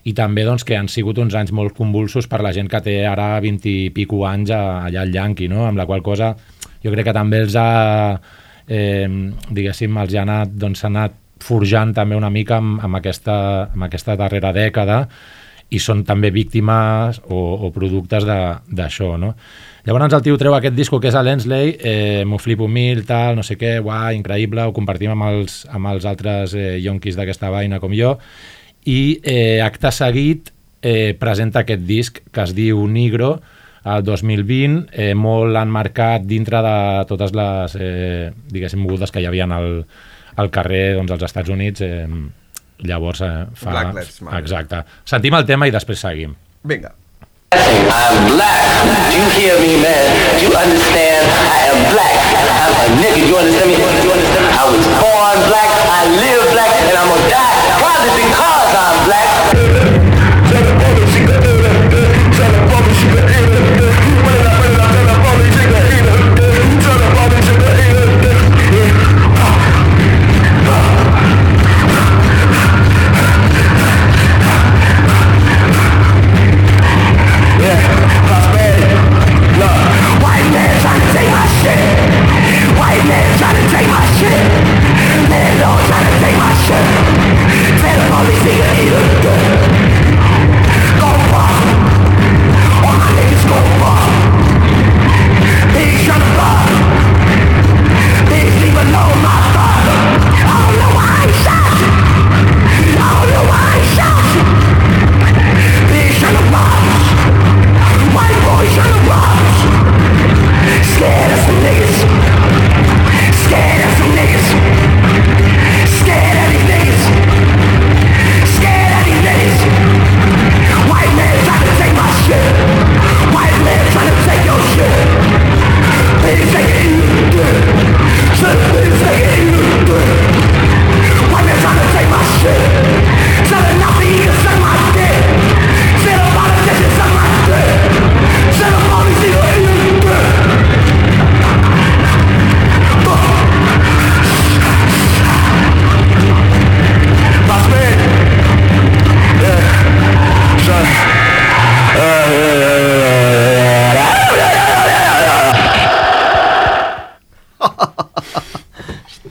i també doncs, que han sigut uns anys molt convulsos per la gent que té ara 20 i pico anys allà al Yankee, no? amb la qual cosa jo crec que també els ha, eh, diguéssim, els ha anat, doncs, s'ha anat forjant també una mica amb, amb, aquesta, amb aquesta darrera dècada i són també víctimes o, o productes d'això, no? Llavors el tio treu aquest disco que és a Lensley, eh, m'ho flipo mil, tal, no sé què, guai, increïble, ho compartim amb els, amb els altres eh, yonquis d'aquesta vaina com jo, i eh, acte seguit eh, presenta aquest disc que es diu Nigro, el 2020, eh, molt enmarcat dintre de totes les, eh, diguéssim, mogudes que hi havia al, al carrer doncs, als Estats Units. Eh, llavors eh, fa... Black Lives Matter. Exacte. Sentim el tema i després seguim. Vinga. I'm black. Do you hear me, man? Do you understand? I am black. I'm a nigga. You understand me? You understand me? I was born black. I live black, and I'm gonna die probably because I'm black.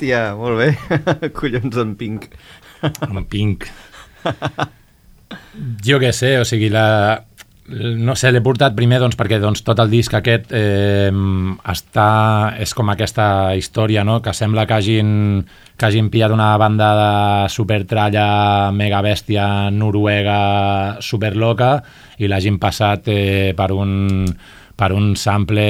Hòstia, molt bé. Collons en pink. amb Pink. Jo què sé, o sigui, la, no sé, l'he portat primer doncs, perquè doncs, tot el disc aquest eh, està, és com aquesta història, no?, que sembla que hagin, que hagin pillat una banda de supertralla mega bèstia noruega superloca i l'hagin passat eh, per un per un sample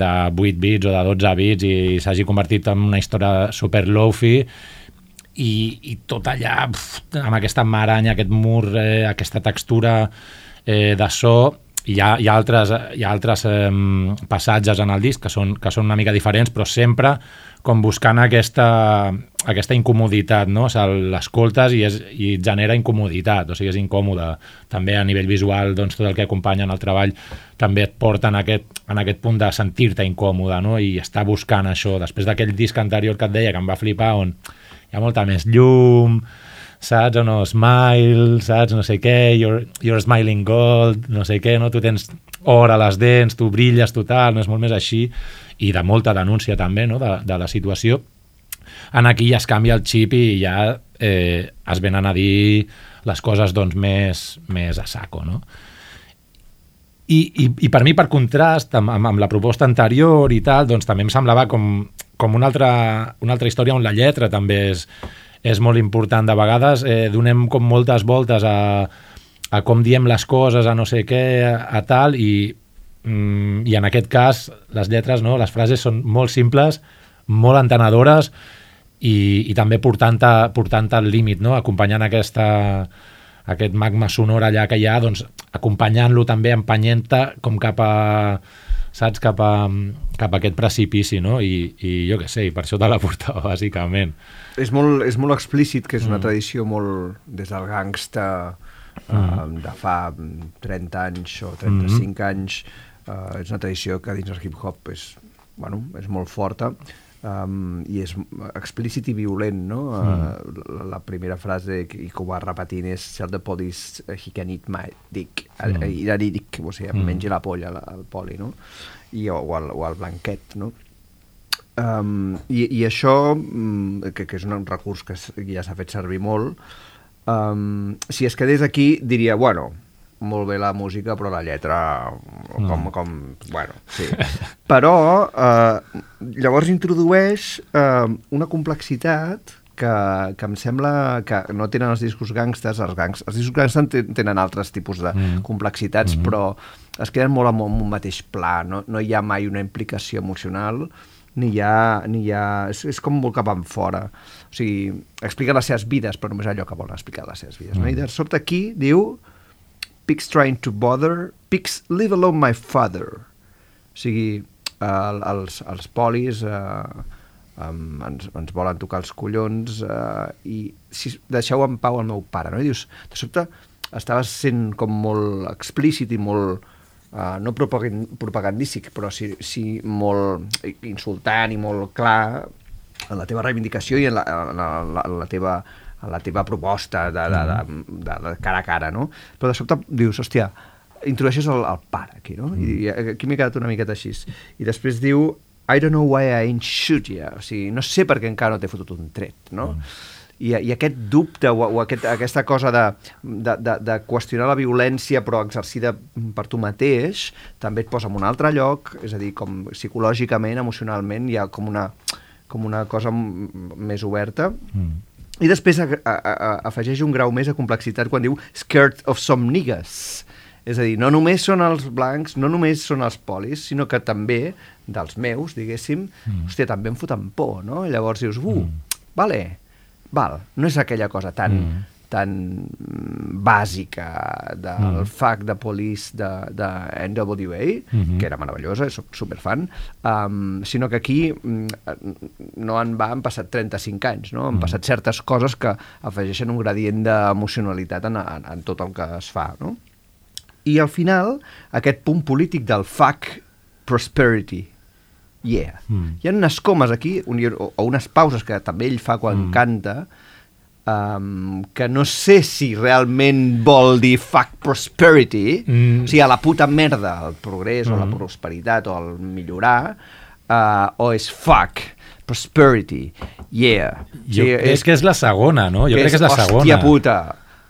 de 8 bits o de 12 bits i s'hagi convertit en una història super lofi i, i tot allà pf, amb aquesta maranya, aquest mur, eh, aquesta textura eh, de so hi ha, hi ha altres, hi ha altres eh, passatges en el disc que són, que són una mica diferents però sempre com buscant aquesta, aquesta incomoditat, no? O sigui, l'escoltes i, és, i genera incomoditat, o sigui, és incòmode. També a nivell visual, doncs, tot el que acompanya en el treball també et porta en aquest, en aquest punt de sentir-te incòmode, no? I estar buscant això. Després d'aquell disc anterior que et deia, que em va flipar, on hi ha molta més llum, saps? O no, smile, saps? No sé què, you're, you're smiling gold, no sé què, no? Tu tens or a les dents, tu brilles total, no és molt més així, i de molta denúncia també, no?, de, de la situació. En aquí ja es canvia el xip i ja eh, es venen a dir les coses doncs més, més a saco, no? I, i, i per mi, per contrast, amb, amb, amb la proposta anterior i tal, doncs també em semblava com, com una, altra, una altra història on la lletra també és, és molt important. De vegades eh, donem com moltes voltes a, a com diem les coses, a no sé què, a, a tal, i, mm, i en aquest cas les lletres, no, les frases són molt simples, molt entenedores i, i també portant-te portant al límit, no? acompanyant aquesta, aquest magma sonor allà que hi ha, doncs acompanyant-lo també, empenyent-te com cap a saps, cap a, cap a aquest precipici, no? I, i jo què sé, i per això te la portava, bàsicament. És molt, és molt explícit, que és una tradició molt des del gangsta uh, de fa 30 anys o 35 anys. Uh, és una tradició que dins el hip-hop és, bueno, és molt forta um, i és explícit i violent, no? Uh, la, la primera frase i que ho va repetint és Tell the police uh, he can eat my dick. Mm. Uh, dick, o sigui, em mengi la polla la- el poli, no? I, o, o, el, o el blanquet, no? Um, i, I això, mm, que, que és un recurs que ja s'ha fet servir molt, um, si es quedés aquí diria, bueno, molt bé la música, però la lletra, com, com bueno, sí. Però eh, llavors introdueix eh, una complexitat que, que em sembla que no tenen els discos gangsters, els, gangs, els discos gangsters ten- tenen altres tipus de Mm. complexitats, però es queden molt en un, mateix pla, no, no hi ha mai una implicació emocional, ni hi ha... Ni hi ha és, és com molt cap en fora. O sigui, explica les seves vides, però només allò que volen explicar les seves vides. No? I de sobte aquí diu Pigs trying to bother, pigs leave alone my father. O sigui, el, els, els polis eh, ens, ens volen tocar els collons eh, i si, deixeu en pau el meu pare. No? I dius, de sobte estaves sent com molt explícit i molt, uh, no propagand, propagandístic, però sí, sí molt insultant i molt clar en la teva reivindicació i en la, en la, en la, en la teva en la teva proposta de, de, de, de, de cara a cara, no? Però de sobte dius, hòstia, introdueixes el, el pare aquí, no? I aquí m'he quedat una miqueta així. I després diu, I don't know why I ain't shoot ya. O sigui, no sé per què encara no t'he fotut un tret, no? I, I aquest dubte o, o aquest, aquesta cosa de, de, de, de qüestionar la violència però exercida per tu mateix també et posa en un altre lloc, és a dir, com psicològicament, emocionalment, hi ha com una, com una cosa més oberta. Mm. I després a, a, a, afegeix un grau més de complexitat quan diu scared of some niggas. És a dir, no només són els blancs, no només són els polis, sinó que també, dels meus, diguéssim, mm. hòstia, també em foten por, no? Llavors dius, uh, mm. vale, val, no és aquella cosa tan, mm. Tan mm, bàsica del mm. fac de police de, de NWA, Mhm. que era meravellosa, soc superfan, um, sinó que aquí mm, no en va, han passat 35 anys, no? han passat certes coses que afegeixen un gradient d'emocionalitat en, en, en tot el que es fa. No? I al final, aquest punt polític del fuck prosperity, yeah. Mm. Hi ha unes comes aquí, un, o, o unes pauses que també ell fa quan Mm. canta, um, que no sé si realment vol dir fuck prosperity, Mm. o sigui, a la puta merda, el progrés o la Mm. prosperitat o el millorar, uh, o és fuck prosperity, yeah. Jo crec que és la segona, no? Jo crec que és la segona. Hòstia puta,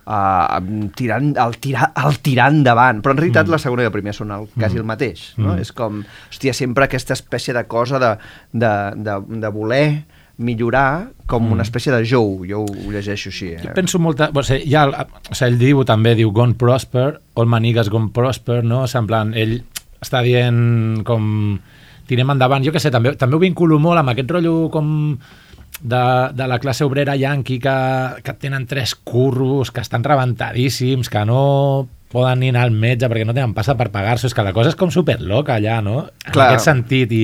uh, tirant, el, tirar, el tirar endavant. Però en realitat mm. la segona i el primer són el, quasi el mateix. No? Mm. És com, hòstia, sempre aquesta espècie de cosa de, de, de, de voler millorar com Mm. una espècie de jou. Jo ho llegeixo així. Eh? Jo penso molta... O sigui, ja, el- o sigui, ell diu també, diu Gone Prosper, All my niggas gone prosper, no? O sigui, en plan, ell està dient com tirem endavant. Jo que sé, també, també ho vinculo molt amb aquest rotllo com de, de la classe obrera yanqui que, que tenen tres curros, que estan rebentadíssims, que no poden ni anar al metge perquè no tenen passa per pagar-se. És que la cosa és com superloca allà, no? En Clar. aquest sentit. I,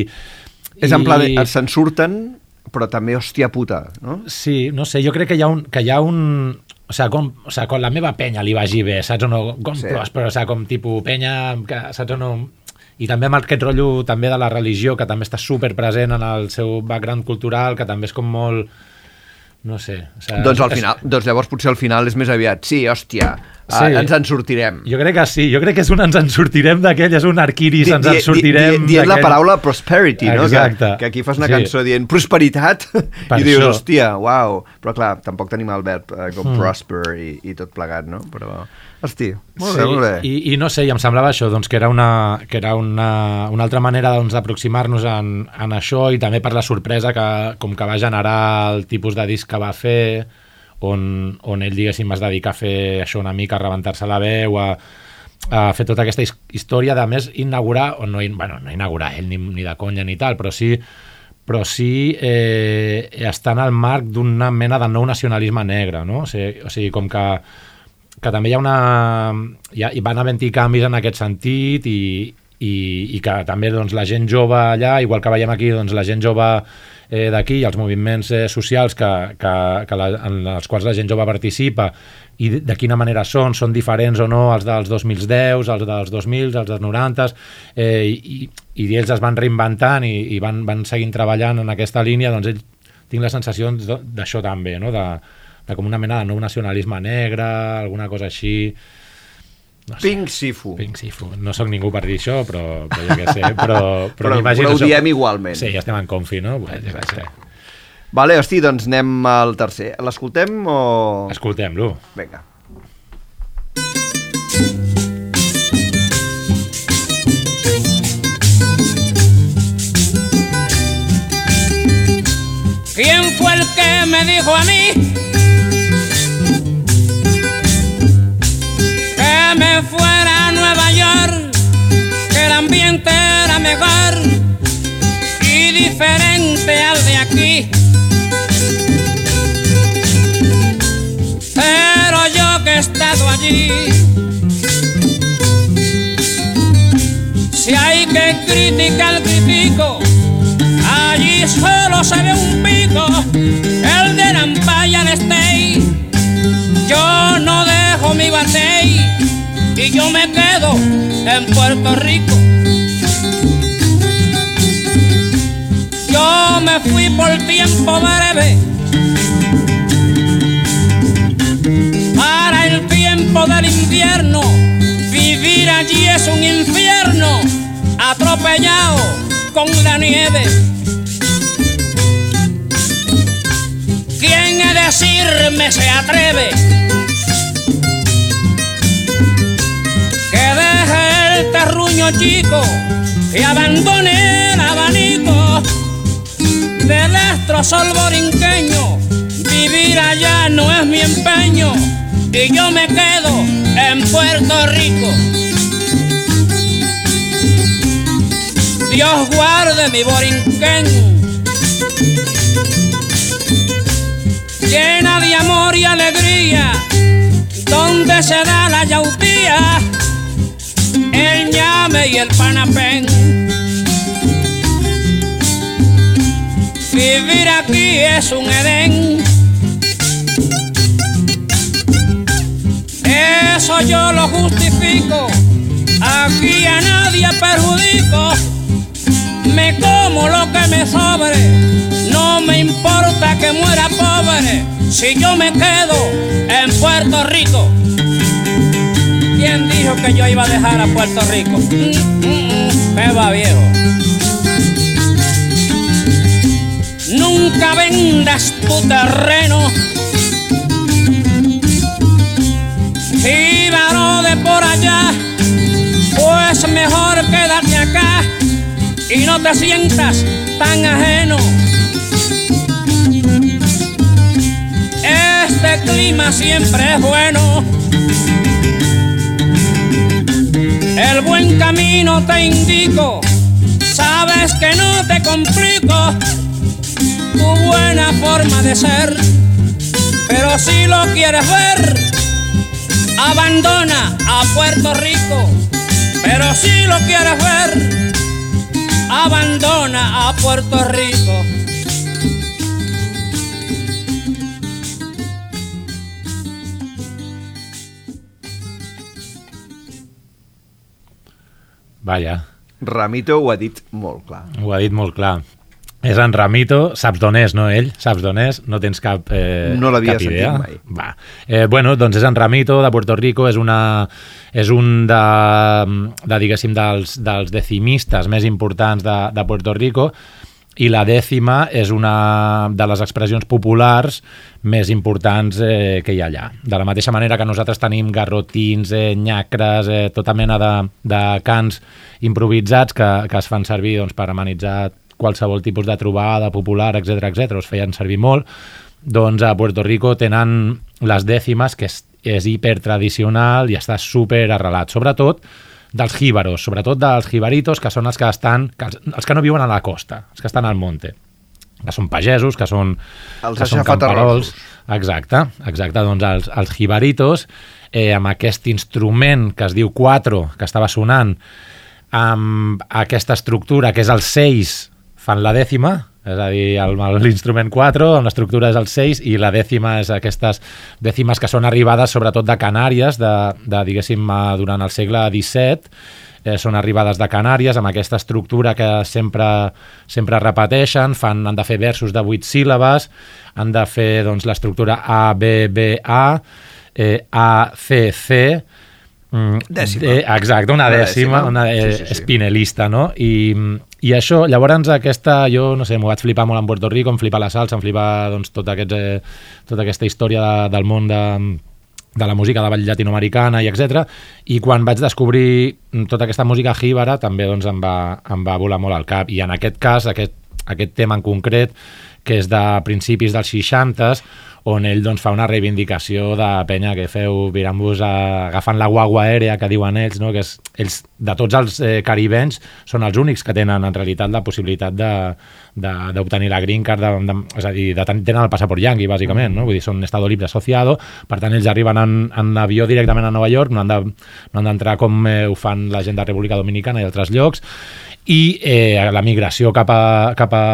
És en plan, i- de- se'n surten, però també, hòstia puta, no? Sí, no sé, jo crec que hi ha un... Que hi ha un o sigui, com, o sigui, quan la meva penya li vagi bé, saps o no? Com Sí. sí. pròsper, o sigui, com tipus penya, que, saps o no? I també amb aquest rotllo també de la religió, que també està super present en el seu background cultural, que també és com molt... No sé. O sigui, Doncs al és- final, doncs llavors potser al final és més aviat, sí, hòstia, Sí. ens en sortirem. Jo crec que sí, jo crec que és un ens en sortirem d'aquell, és un arquiris, ens en di- sortirem di- Dient la d'aquell. paraula prosperity, no? Exacte. Que, que aquí fas una Sí. cançó dient prosperitat Per i dius, hòstia, uau. Però clar, tampoc tenim el verb eh, com Mm. prosper i, i tot plegat, no? Però, hosti, molt sí, bé, molt bé. I, I no sé, i em semblava això, doncs, que era una, que era una, una altra manera doncs, d'aproximar-nos en, en això i també per la sorpresa que, com que va generar el tipus de disc que va fer, on, on ell, diguéssim, es dedica a fer això una mica, a rebentar-se la veu, a, a fer tota aquesta his- història, de més inaugurar, o no, bueno, no inaugurar ell ni, ni de conya ni tal, però sí però sí eh, està en el marc d'una mena de nou nacionalisme negre, no? O sigui, o sigui com que, que també hi ha una... Hi, ha, hi van havent-hi canvis en aquest sentit i, i, i que també doncs, la gent jove allà, igual que veiem aquí, doncs, la gent jove eh, d'aquí, els moviments eh, socials que, que, que la, en els quals la gent jove participa i de, de quina manera són, són diferents o no els dels 2010, els dels 2000, els dels 90, eh, i, i ells es van reinventant i, i van, van seguint treballant en aquesta línia, doncs ells tinc la sensació d- d'això també, no? de, de com una mena de nou nacionalisme negre, alguna cosa així. No sé. Pink Sifu. Pink Sifu. No sóc ningú per dir això, però, però jo què sé. Però, però, Però- però ho diem igualment. Sí, ja estem en confi, no? Pues, què sé. Vale, hosti, doncs anem al tercer. L'escoltem o...? Escoltem-lo. Vinga. ¿Quién fue el que me dijo a mí ambiente era mejor y diferente al de aquí. Pero yo que he estado allí, si hay que criticar, critico. Allí solo se ve un pico, el de la Empire State. Yo no dejo mi batey y yo me quedo en Puerto Rico. Me fui por tiempo breve para el tiempo del invierno. Vivir allí es un infierno, atropellado con la nieve. ¿Quién a decirme se atreve? Que deje el terruño chico y abandone el abanico del sol borinqueño. Vivir allá no es mi empeño y yo me quedo en Puerto Rico. Dios guarde mi borinquén. Llena de amor y alegría, donde se da la yautía, el ñame y el panapén. Vivir aquí es un Edén. Eso yo lo justifico. Aquí a nadie perjudico. Me como lo que me sobre. No me importa que muera pobre. Si yo me quedo en Puerto Rico. ¿Quién dijo que yo iba a dejar a Puerto Rico? Mm, mm, mm, me va viejo. Nunca vendas tu terreno. Jíbaro de por allá, pues mejor quédate acá y no te sientas tan ajeno. Este clima siempre es bueno. El buen camino te indico, sabes que no te complico tu buena forma de ser. Pero si lo quieres ver, abandona a Puerto Rico. Pero si lo quieres ver, abandona a Puerto Rico. Vaja, Ramito ho ha dit molt clar. ho ha dit molt clar. És en Ramito, saps d'on és, no ell? Saps d'on és? No tens cap, eh, No l'havia idea? sentit mai. Va. Eh, bueno, doncs és en Ramito, de Puerto Rico, és, una, és un de, de diguéssim, dels, dels decimistes més importants de, de Puerto Rico i la dècima és una de les expressions populars més importants eh, que hi ha allà. De la mateixa manera que nosaltres tenim garrotins, eh, nyacres, eh, tota mena de, de cants improvisats que, que es fan servir doncs, per amenitzar qualsevol tipus de trobada popular, etc etc. es feien servir molt, doncs a Puerto Rico tenen les dècimes, que és, és hipertradicional i està super arrelat, sobretot dels jíbaros, sobretot dels jibaritos, que són els que estan, que els, els que no viuen a la costa, els que estan al monte que són pagesos, que són, Els que són aixafaterrossos. Exacte, exacte. Doncs els, els jibaritos, eh, amb aquest instrument que es diu 4, que estava sonant, amb aquesta estructura que és el 6, fan la dècima, és a dir, l'instrument 4, amb l'estructura és el 6, i la dècima és aquestes dècimes que són arribades sobretot de Canàries, de, de diguéssim, eh, durant el segle XVII, eh, són arribades de Canàries amb aquesta estructura que sempre, sempre repeteixen, fan, han de fer versos de 8 síl·labes, han de fer doncs, l'estructura A, B, B, A, eh, A, C, C, Mm, Dècima. De, exacte, una Una dècima, dècima. una eh, Sí, sí, sí. espinelista, no? I, I això, llavors aquesta, jo no sé, m'ho vaig flipar molt en Puerto Rico, em flipa la salsa, em flipa doncs, tot aquests, eh, tota aquesta història de, del món de, de la música de ball latinoamericana i etc. I quan vaig descobrir tota aquesta música jíbara també doncs, em, va, em va volar molt al cap. I en aquest cas, aquest, aquest tema en concret, que és de principis dels 60s, on ell doncs, fa una reivindicació de penya que feu virant-vos agafant la guagua aèrea que diuen ells, no? que és, ells de tots els eh, caribenys són els únics que tenen en realitat la possibilitat d'obtenir la green card, de, de, és a dir, de, ten- tenen el passaport yankee, bàsicament, no? vull dir, són estado libre associado, per tant ells arriben en, en avió directament a Nova York, no han de- no han d'entrar com eh, ho fan la gent de República Dominicana i altres llocs, i eh, la migració cap a, cap a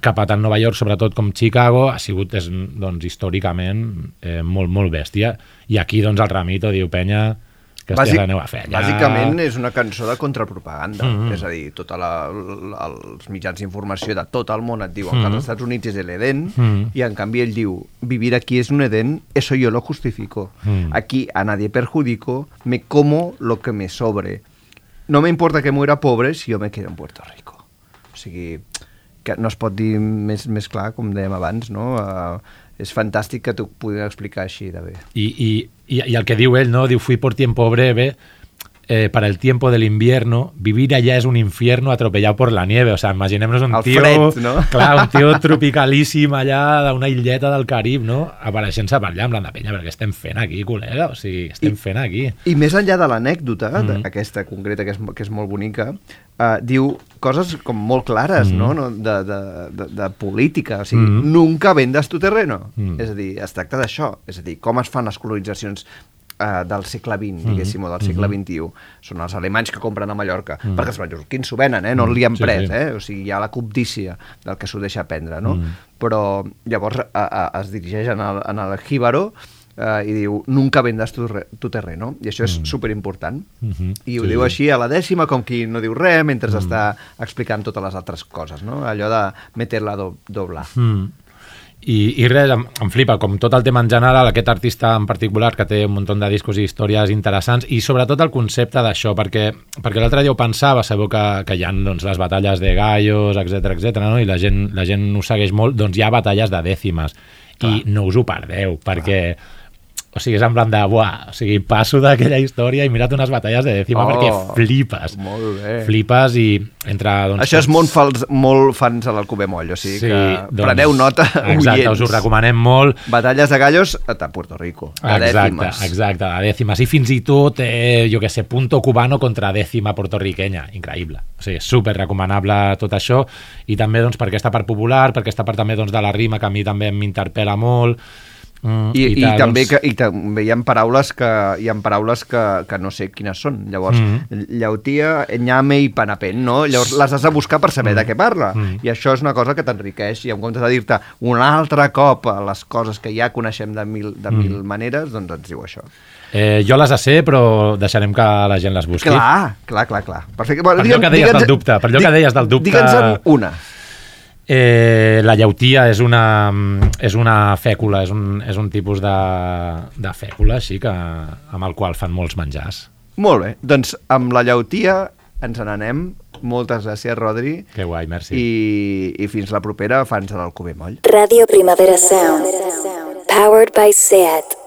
cap a tant Nova York, sobretot com Chicago, ha sigut és, doncs, històricament eh, molt, molt bèstia. I aquí, doncs, el Ramito diu, penya, que Bàsic- aneu a fer allà. Bàsicament és una cançó de contrapropaganda, mm. -hmm. és a dir, tota la, la, els mitjans d'informació de tot el món et diuen Mhm. que als Estats Units és l'Eden Mhm. i en canvi ell diu, vivir aquí es un Edén, eso yo lo justifico. Mhm. Aquí a nadie perjudico, me como lo que me sobre. No me importa que muera pobre si yo me quedo en Puerto Rico. O sigui, que no es pot dir més, més clar, com dèiem abans, no? Uh, és fantàstic que t'ho pugui explicar així de bé. I, i, i, i el que diu ell, no? Diu, fui por tiempo breve, eh, para el tiempo del invierno, vivir allá es un infierno atropellado por la nieve. O sea, imaginémonos un El tio... fred, no? Clar, un tio tropicalíssim allà d'una illeta del Carib, no? Apareixent-se per allà amb la penya, perquè estem fent aquí, col·lega? O sigui, estem fent aquí. I més enllà de l'anècdota, mm. -hmm. aquesta concreta, que és, que és molt bonica, uh, diu coses com molt clares, Mhm. no? no? De, de, de, de política, o sigui, Mhm. nunca vendes tu terreno. Mhm. És a dir, es tracta d'això, és a dir, com es fan les colonitzacions uh, del segle XX, Mhm. diguéssim, o del segle Mhm. XXI. Són els alemanys que compren a Mallorca, Mhm. perquè els mallorquins s'ho venen, eh? no li han Sí, pres, sí. eh? o sigui, hi ha la cobdícia del que s'ho deixa prendre, no? Mhm. Però llavors a, a, es dirigeix en el, en el jíbaro eh, i diu, nunca vendes tu, tu terreno, i això és Mm. superimportant. Mhm. I ho Sí, diu així a la dècima, com qui no diu res, mentre Mm. està explicant totes les altres coses, no? Allò de meter-la do doblar. Mm. I, I res, em, em flipa, com tot el tema en general, aquest artista en particular que té un munt de discos i històries interessants i sobretot el concepte d'això, perquè, perquè l'altre dia ho pensava, sabeu que, que hi ha doncs, les batalles de gallos, etc etc no? i la gent, la gent ho segueix molt, doncs hi ha batalles de dècimes. I no us ho perdeu, perquè o sigui, és en plan de, buah, o sigui, passo d'aquella història i mira't unes batalles de dècima Oh, perquè flipes. molt bé. Flipes i entre... Doncs, Això és molt, fals, molt fans a l'Alcover Moll, o sigui que doncs, preneu nota, Exacte, oients. us ho recomanem molt. Batalles de gallos a Puerto Rico, de Exacte, dècimes. exacte, de dècimes. I fins i tot, eh, jo que sé, punto cubano contra dècima portorriquenya. Increïble. O sigui, super recomanable tot això. I també doncs, per aquesta part popular, per aquesta part també doncs, de la rima, que a mi també m'interpel·la molt. Mm, I, i, tal, també, doncs, que, i també hi ha paraules que, hi ha paraules que, que no sé quines són. Llavors, mm llautia, nyame i panapent, no? Llavors les has de buscar per saber mm -hmm. de què parla. Mm. I això és una cosa que t'enriqueix. I en comptes de dir-te un altre cop les coses que ja coneixem de mil, de mil Mhm. maneres, doncs ens diu això. Eh, jo les sé, però deixarem que la gent les busqui. Clar, clar, clar, clar. Perfecte. Per allò que deies del dubte, per allò que deies del dubte- Digue'ns una. Eh, la llautia és una, és una fècula, és un, és un tipus de, de fècula, així que, amb el qual fan molts menjars. Molt bé. Doncs amb la llautia ens n'anem. Moltes gràcies, Rodri. Que guai, merci. I, i fins la propera, fans de l'Alcover Moll. Radio Primavera Sound. Powered by SEAT.